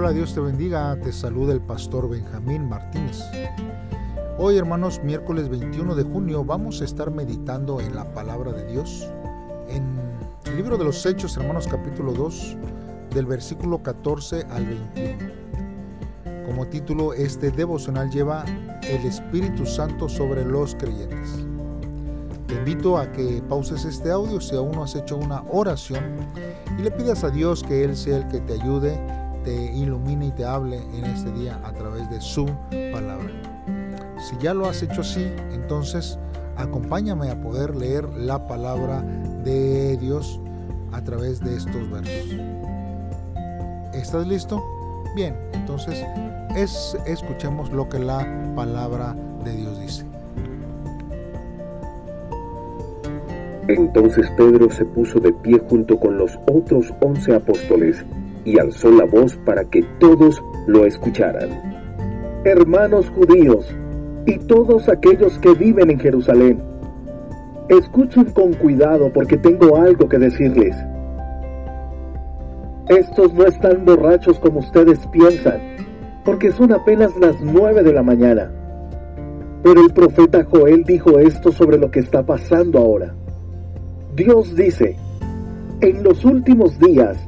Hola, Dios te bendiga, te saluda el pastor Benjamín Martínez. Hoy, hermanos, miércoles 21 de junio, vamos a estar meditando en la palabra de Dios, en el libro de los Hechos, hermanos, capítulo 2, del versículo 14 al 21. Como título, este devocional lleva El Espíritu Santo sobre los creyentes. Te invito a que pauses este audio si aún no has hecho una oración y le pidas a Dios que Él sea el que te ayude, te ilumine y te hable en este día a través de su palabra. Si ya lo has hecho así, entonces acompáñame a poder leer la palabra de Dios a través de estos versos. ¿Estás listo? Bien, entonces es, escuchemos lo que la palabra de Dios dice. Entonces Pedro se puso de pie junto con los otros once apóstoles y alzó la voz para que todos lo escucharan. Hermanos judíos y todos aquellos que viven en Jerusalén, escuchen con cuidado porque tengo algo que decirles. Estos no están borrachos como ustedes piensan, porque son apenas las nueve de la mañana. Pero el profeta Joel dijo esto sobre lo que está pasando ahora. Dios dice, en los últimos días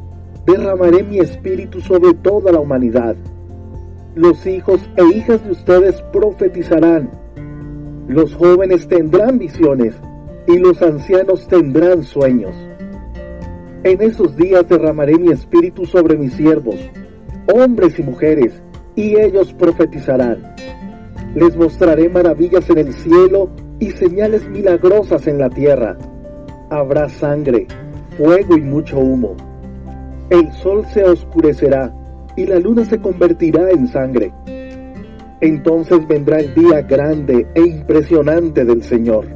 derramaré mi espíritu sobre toda la humanidad. Los hijos e hijas de ustedes profetizarán. Los jóvenes tendrán visiones y los ancianos tendrán sueños. En esos días derramaré mi espíritu sobre mis siervos, hombres y mujeres, y ellos profetizarán. Les mostraré maravillas en el cielo y señales milagrosas en la tierra habrá sangre, fuego y mucho humo. El sol se oscurecerá y la luna se convertirá en sangre. Entonces vendrá el día grande e impresionante del Señor.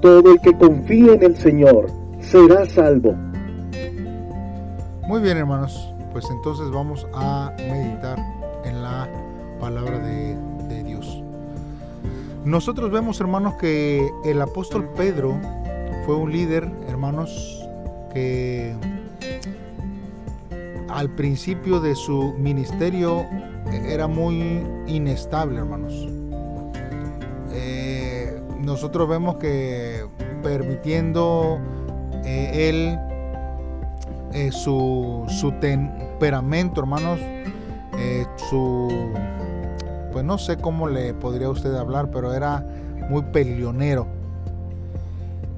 Todo el que confíe en el Señor será salvo. Muy bien hermanos, pues entonces vamos a meditar en la palabra de, de Dios. Nosotros vemos hermanos que el apóstol Pedro fue un líder, hermanos, que al principio de su ministerio era muy inestable, hermanos. Eh, nosotros vemos que permitiendo eh, él eh, su, su, temperamento, hermanos, su, pues no sé cómo le podría usted hablar, pero era muy peleonero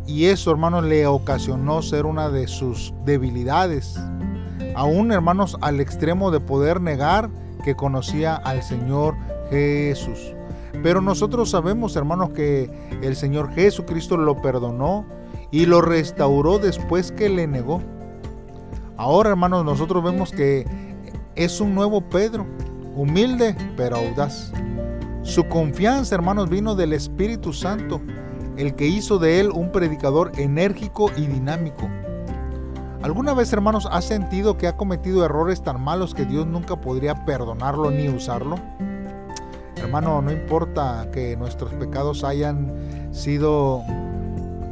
y eso, hermanos, le ocasionó ser una de sus debilidades. Aún, hermanos, al extremo de poder negar que conocía al Señor Jesús. Pero nosotros sabemos, hermanos, que el Señor Jesucristo lo perdonó y lo restauró después que le negó. Ahora, hermanos, nosotros vemos que es un nuevo Pedro, humilde pero audaz. Su confianza, hermanos, vino del Espíritu Santo el que hizo de él un predicador enérgico y dinámico. ¿Alguna vez, hermanos, has sentido que ha cometido errores tan malos que Dios nunca podría perdonarlo ni usarlo? Hermano, no importa que nuestros pecados hayan sido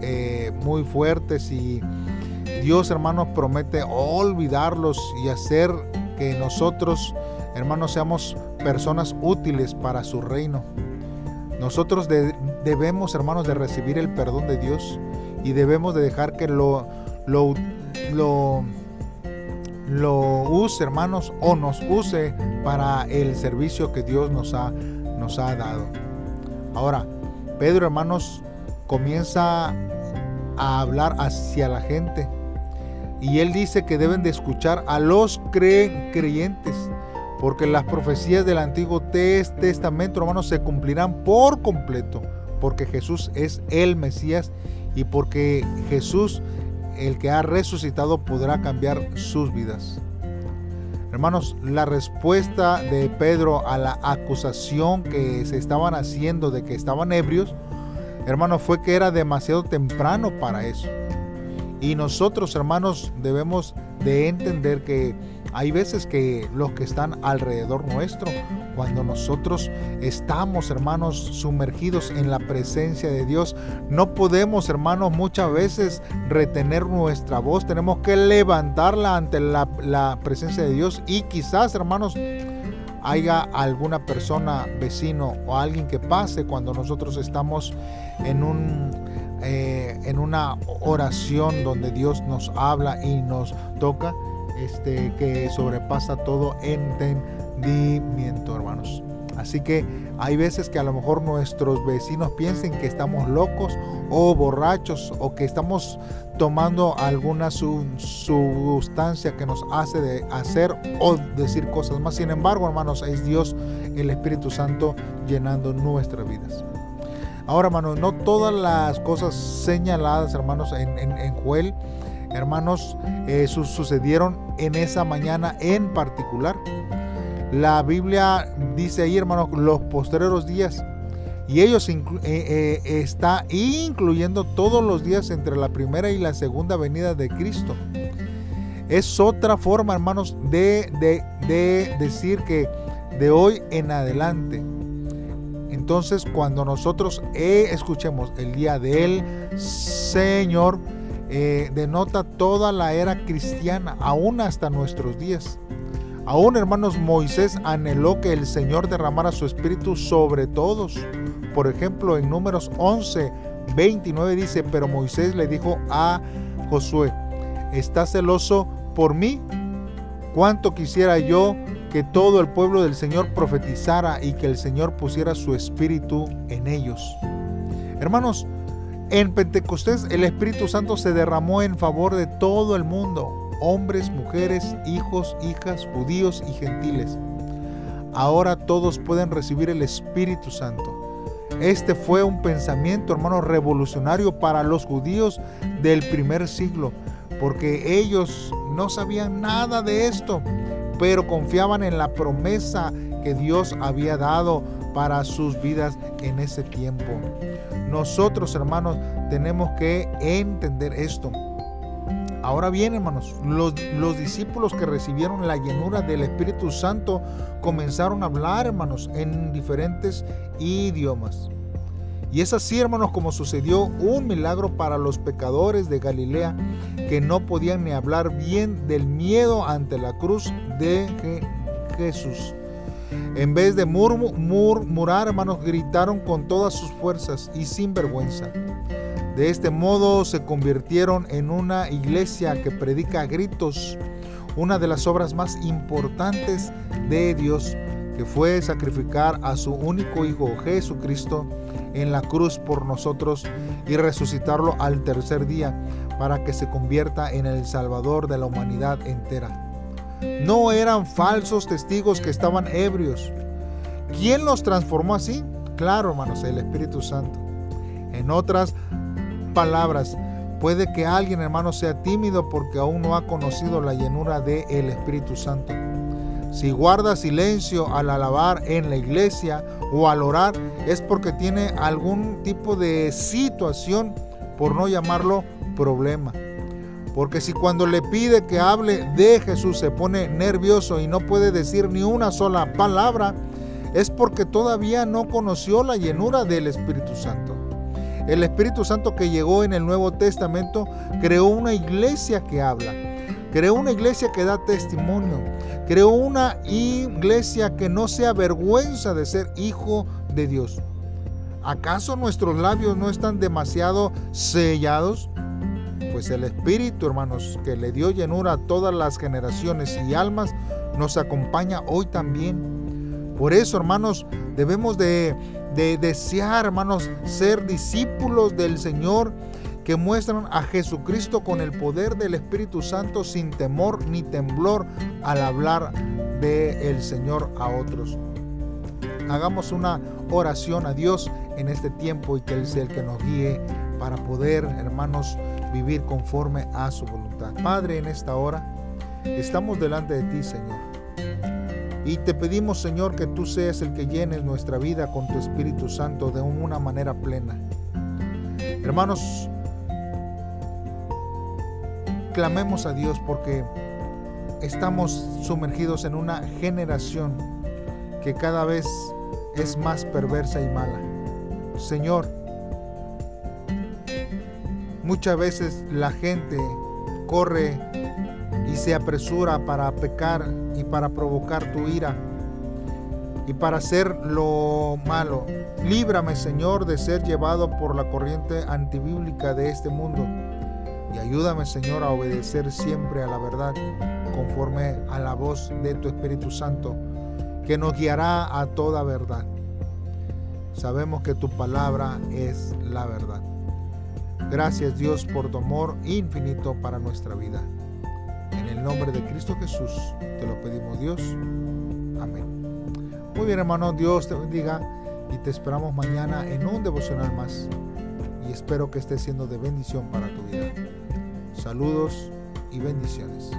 eh, muy fuertes y Dios, hermanos, promete olvidarlos y hacer que nosotros, hermanos, seamos personas útiles para su reino. Nosotros debemos, hermanos, de recibir el perdón de Dios y debemos de dejar que lo, lo, lo, use, hermanos, o nos use para el servicio que Dios nos ha, nos ha dado. Ahora, Pedro, hermanos, comienza a hablar hacia la gente y él dice que deben de escuchar a los creyentes porque las profecías del Antiguo Testamento, hermanos, se cumplirán por completo, porque Jesús es el Mesías y porque Jesús, el que ha resucitado, podrá cambiar sus vidas. Hermanos, la respuesta de Pedro a la acusación que se estaban haciendo de que estaban ebrios, hermanos, fue que era demasiado temprano para eso. Y nosotros, hermanos, debemos de entender que Hay veces que los que están alrededor nuestro, cuando nosotros estamos, hermanos, sumergidos en la presencia de Dios, no podemos, hermanos, muchas veces retener nuestra voz. Tenemos que levantarla ante la, presencia de Dios y quizás, hermanos, haya alguna persona, vecino o alguien que pase cuando nosotros estamos en un eh, en una oración donde Dios nos habla y nos toca, este, que sobrepasa todo entendimiento, hermanos. Así que hay veces que a lo mejor nuestros vecinos piensen que estamos locos o borrachos o que estamos tomando alguna sustancia que nos hace de hacer o decir cosas más. Sin embargo, hermanos, es Dios, el Espíritu Santo, llenando nuestras vidas. Ahora, hermanos, no todas las cosas señaladas, hermanos, en, en, Joel, hermanos, eh, sucedieron en esa mañana en particular. La Biblia dice ahí, hermanos, los posteriores días. Y ellos eh, eh, está incluyendo todos los días entre la primera y la segunda venida de Cristo. Es otra forma, hermanos, de, de, de decir que de hoy en adelante entonces, cuando nosotros escuchemos el día del Señor, eh, denota toda la era cristiana, aún hasta nuestros días. Aún, hermanos, Moisés anheló que el Señor derramara su espíritu sobre todos. Por ejemplo, en números 11, 29 dice, pero Moisés le dijo a Josué, ¿estás celoso por mí? ¿Cuánto quisiera yo que todo el pueblo del Señor profetizara y que el Señor pusiera su espíritu en ellos. Hermanos, en Pentecostés el Espíritu Santo se derramó en favor de todo el mundo, hombres, mujeres, hijos, hijas, judíos y gentiles. Ahora todos pueden recibir el Espíritu Santo. Este fue un pensamiento, hermano, revolucionario para los judíos del primer siglo, porque ellos no sabían nada de esto pero confiaban en la promesa que Dios había dado para sus vidas en ese tiempo. Nosotros, hermanos, tenemos que entender esto. Ahora bien, hermanos, los, los, discípulos que recibieron la llenura del Espíritu Santo comenzaron a hablar, hermanos, en diferentes idiomas. Y es así, hermanos, como sucedió un milagro para los pecadores de Galilea que no podían ni hablar bien del miedo ante la cruz de Jesús. En vez de murmurar, hermanos, gritaron con todas sus fuerzas y sin vergüenza. De este modo se convirtieron en una iglesia que predica a gritos una de las obras más importantes de Dios, que fue sacrificar a su único Hijo Jesucristo en la cruz por nosotros y resucitarlo al tercer día para que se convierta en el Salvador de la humanidad entera. No eran falsos testigos que estaban ebrios. ¿Quién los transformó así? Claro, hermanos, el Espíritu Santo. En otras palabras, puede que alguien, hermano, sea tímido porque aún no ha conocido la llenura del el Espíritu Santo. Si guarda silencio al alabar en la iglesia o al orar, es porque tiene algún tipo de situación, por no llamarlo problema. Porque si cuando le pide que hable de Jesús se pone nervioso y no puede decir ni una sola palabra, es porque todavía no conoció la llenura del Espíritu Santo. El Espíritu Santo que llegó en el Nuevo Testamento creó una iglesia que habla Creó una iglesia que da testimonio. Creó una iglesia que no se avergüenza de ser hijo de Dios. ¿Acaso nuestros labios no están demasiado sellados? Pues el Espíritu, hermanos, que le dio llenura a todas las generaciones y almas, nos acompaña hoy también. Por eso, hermanos, debemos de, de desear, hermanos, ser discípulos del Señor que muestran a Jesucristo con el poder del Espíritu Santo sin temor ni temblor al hablar de el Señor a otros. Hagamos una oración a Dios en este tiempo y que Él sea el que nos guíe para poder, hermanos, vivir conforme a su voluntad. Padre, en esta hora estamos delante de ti, Señor. Y te pedimos, Señor, que tú seas el que llenes nuestra vida con tu Espíritu Santo de una manera plena. Hermanos, clamemos a Dios porque estamos sumergidos en una generación que cada vez es más perversa y mala. Señor, muchas veces la gente corre y se apresura para pecar y para provocar tu ira y para hacer lo malo. Líbrame, Señor, de ser llevado por la corriente antibíblica de este mundo. Y ayúdame, Señor, a obedecer siempre a la verdad, conforme a la voz de tu Espíritu Santo, que nos guiará a toda verdad. Sabemos que tu palabra es la verdad. Gracias Dios por tu amor infinito para nuestra vida. En el nombre de Cristo Jesús te lo pedimos Dios. Amén. Muy bien hermano, Dios te bendiga y te esperamos mañana en un devocional más. Y espero que esté siendo de bendición para tu vida. Saludos y bendiciones.